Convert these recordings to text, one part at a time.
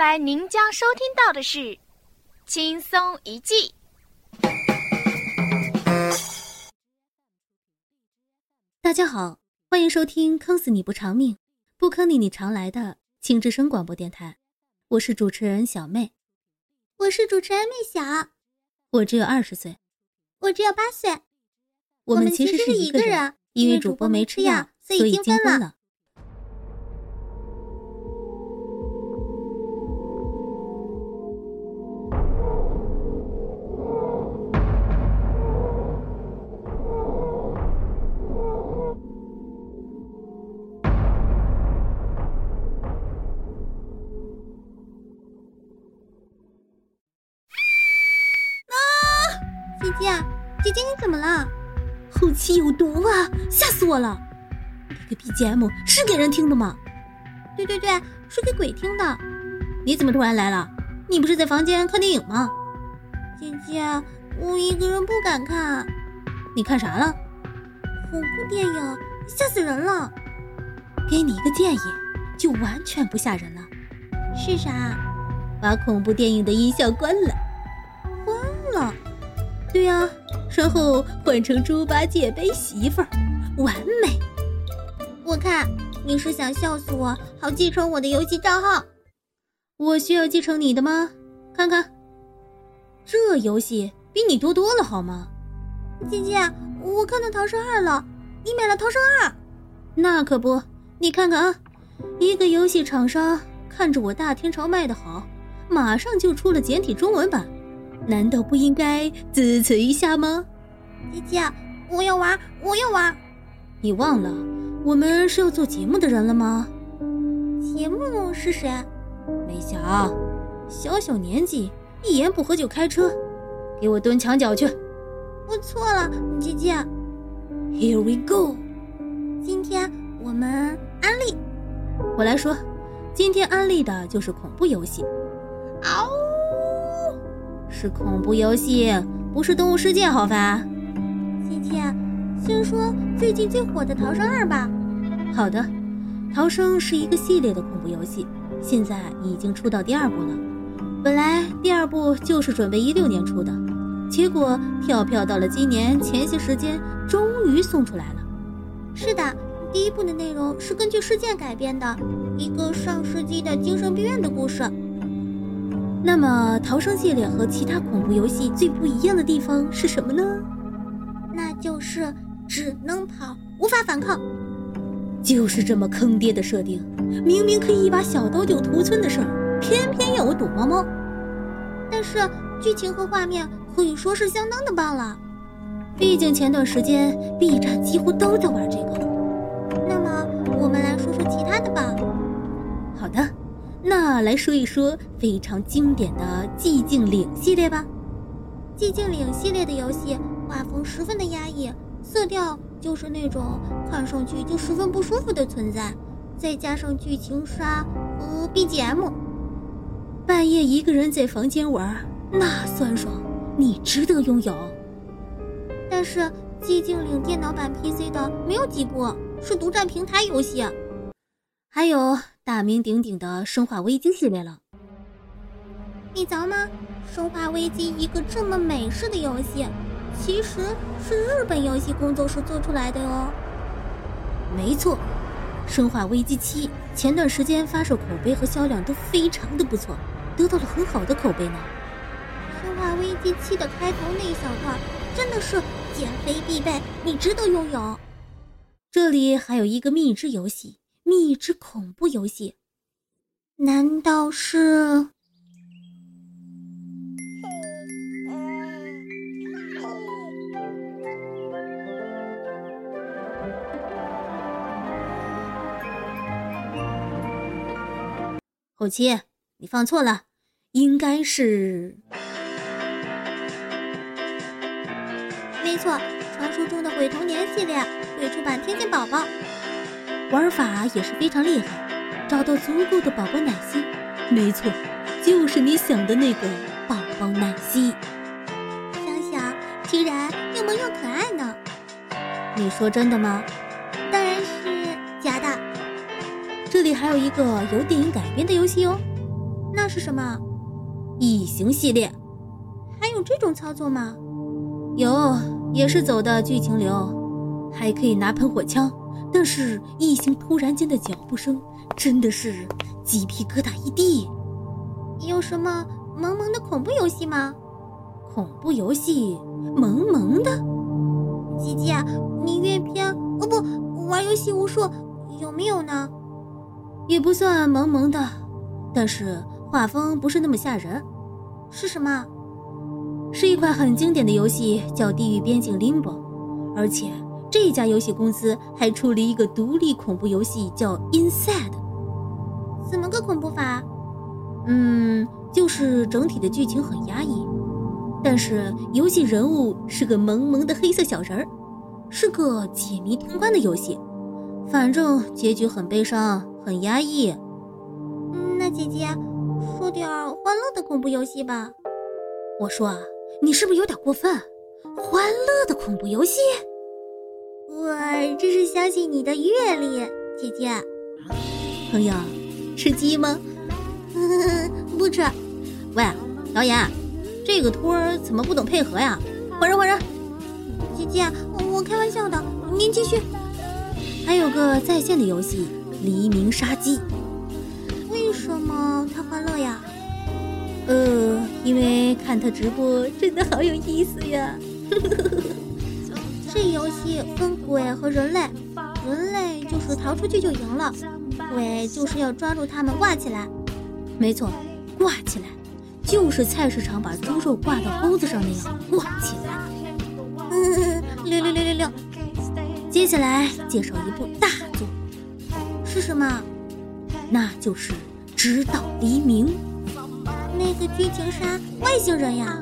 下来您将收听到的是《轻松一记》。大家好，欢迎收听《坑死你不偿命，不坑你你常来》的轻之声广播电台，我是主持人小妹，我是主持人妹小，我只有二十岁，我只有八岁，我们其实是一个人，因为主播没吃药，所以精分了。姐姐，你怎么了？后期有毒啊！吓死我了！那个 BGM 是给人听的吗？对对对，是给鬼听的。你怎么突然来了？你不是在房间看电影吗？姐姐，我一个人不敢看。你看啥了？恐怖电影，吓死人了。给你一个建议，就完全不吓人了。是啥？把恐怖电影的音效关了。关了。对呀，然后换成猪八戒背媳妇儿，完美。我看你是想笑死我，好继承我的游戏账号。我需要继承你的吗？看看，这游戏比你多多了，好吗？姐姐，我看到《逃生二》了，你买了《逃生二》？那可不，你看看啊，一个游戏厂商看着我大天朝卖的好，马上就出了简体中文版。难道不应该支持一下吗？姐姐，我要玩，我要玩。你忘了我们是要做节目的人了吗？节目是谁？梅小，小小年纪，一言不合就开车，给我蹲墙角去！我错了，姐姐。Here we go。今天我们安利。我来说，今天安利的就是恐怖游戏。嗷！是恐怖游戏，不是动物世界，好吧？姐姐，先说最近最火的《逃生二》吧。好的，《逃生》是一个系列的恐怖游戏，现在已经出到第二部了。本来第二部就是准备一六年出的，结果跳票到了今年前些时间，终于送出来了。是的，第一部的内容是根据事件改编的，一个上世纪的精神病院的故事。那么，逃生系列和其他恐怖游戏最不一样的地方是什么呢？那就是只能跑，无法反抗。就是这么坑爹的设定，明明可以一把小刀就屠村的事儿，偏偏要我躲猫猫。但是剧情和画面可以说是相当的棒了。毕竟前段时间 B 站几乎都在玩这个。那么，我们来说说其他的吧。好的。那来说一说非常经典的《寂静岭》系列吧。《寂静岭》系列的游戏画风十分的压抑，色调就是那种看上去就十分不舒服的存在，再加上剧情杀和 BGM，半夜一个人在房间玩，那酸爽，你值得拥有。但是《寂静岭》电脑版 PC 的没有几部，是独占平台游戏，还有。大名鼎鼎的《生化危机》系列了，你知道吗？《生化危机》一个这么美式的游戏，其实是日本游戏工作室做出来的哟。没错，《生化危机七》前段时间发售口碑和销量都非常的不错，得到了很好的口碑呢。《生化危机七》的开头那一小段真的是减肥必备，你值得拥有。这里还有一个蜜汁游戏。密之恐怖游戏？难道是？后期，你放错了，应该是。没错，传说中的毁童年系列会出版天线宝宝。玩法也是非常厉害，找到足够的宝宝奶昔，没错，就是你想的那个宝宝奶昔。想想，居然又萌又可爱呢。你说真的吗？当然是假的。这里还有一个由电影改编的游戏哦。那是什么？异形系列。还有这种操作吗？有，也是走的剧情流，还可以拿喷火枪。但是异形突然间的脚步声，真的是鸡皮疙瘩一地。有什么萌萌的恐怖游戏吗？恐怖游戏，萌萌的。姐姐，你阅片哦不，玩游戏无数，有没有呢？也不算萌萌的，但是画风不是那么吓人。是什么？是一款很经典的游戏，叫《地狱边境 Limbo》，而且这家游戏公司还出了一个独立恐怖游戏，叫《Inside》。怎么个恐怖法？嗯，就是整体的剧情很压抑，但是游戏人物是个萌萌的黑色小人儿，是个解谜通关的游戏。反正结局很悲伤，很压抑。嗯，那姐姐说点欢乐的恐怖游戏吧。我说啊。你是不是有点过分？欢乐的恐怖游戏？我这是相信你的阅历，姐姐。朋友，吃鸡吗？不吃。喂，导演，这个托儿怎么不懂配合呀？换人，换人。姐姐，我开玩笑的，您继续。还有个在线的游戏《黎明杀机》。为什么他欢乐呀？呃，因为看他直播真的好有意思呀！这游戏分鬼和人类，人类就是逃出去就赢了，鬼就是要抓住他们挂起来。没错，挂起来，就是菜市场把猪肉挂到钩子上那样挂起来。嗯，六六六六六。接下来介绍一部大作，是什么？那就是《直到黎明》。那个剧情杀外星人呀？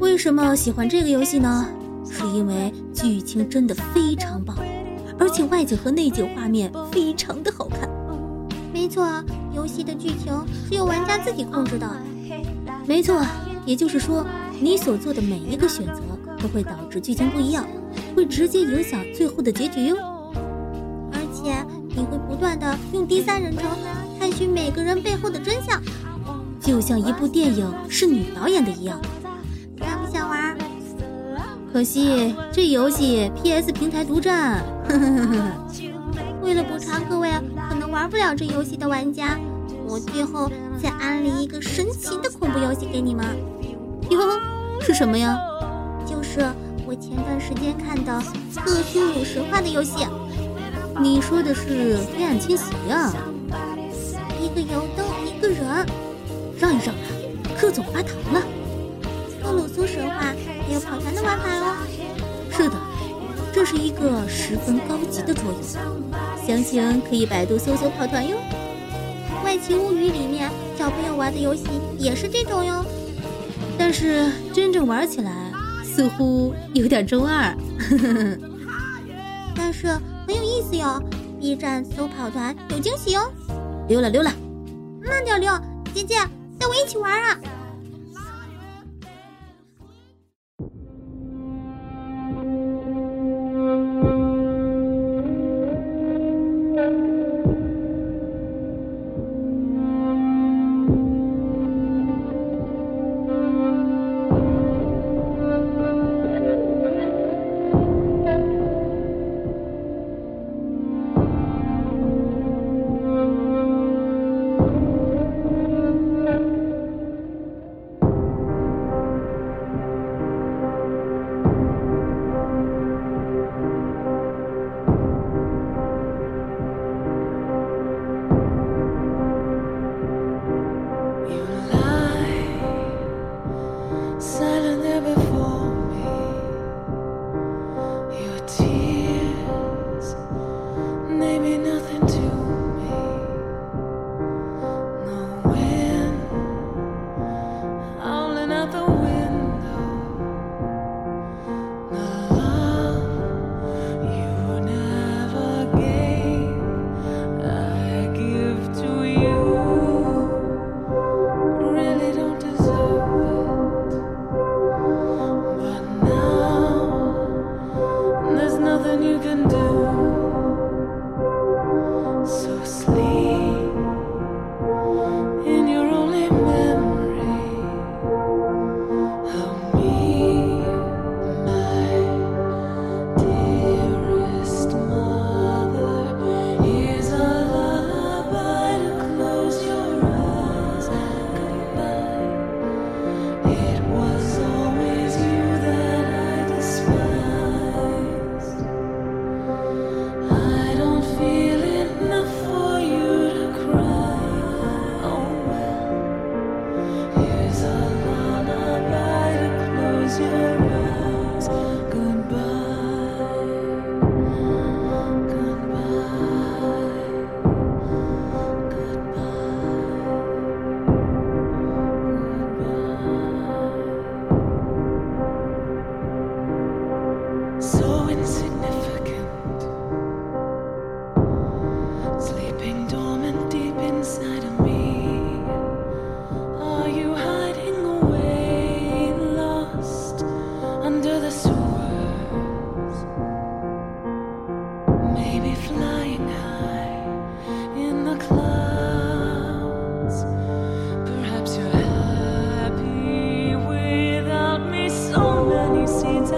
为什么喜欢这个游戏呢？是因为剧情真的非常棒，而且外景和内景画面非常的好看。没错，游戏的剧情是由玩家自己控制的。没错，也就是说，你所做的每一个选择都会导致剧情不一样，会直接影响最后的结局哟。而且你会不断的用第三人称探寻每个人背后的真相。就像一部电影是女导演的一样？可惜这游戏 PS 平台独占。呵呵呵为了补偿各位可能玩不了这游戏的玩家，我最后再安利一个神奇的恐怖游戏给你们。哟，是什么呀？就是我前段时间看的《特苏鲁神话》的游戏。你说的是《黑暗侵袭》啊？一个油灯，一个人。让一让啊，柯总发糖了。克鲁苏神话还有跑团的玩法哦。是的，这是一个十分高级的桌游，详情可以百度搜索跑团哟。外奇物语里面小朋友玩的游戏也是这种哟，但是真正玩起来似乎有点中二。但是很有意思哟，B 站搜跑团有惊喜哦。溜了溜了，慢点溜，姐姐。带我一起玩啊！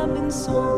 I've been so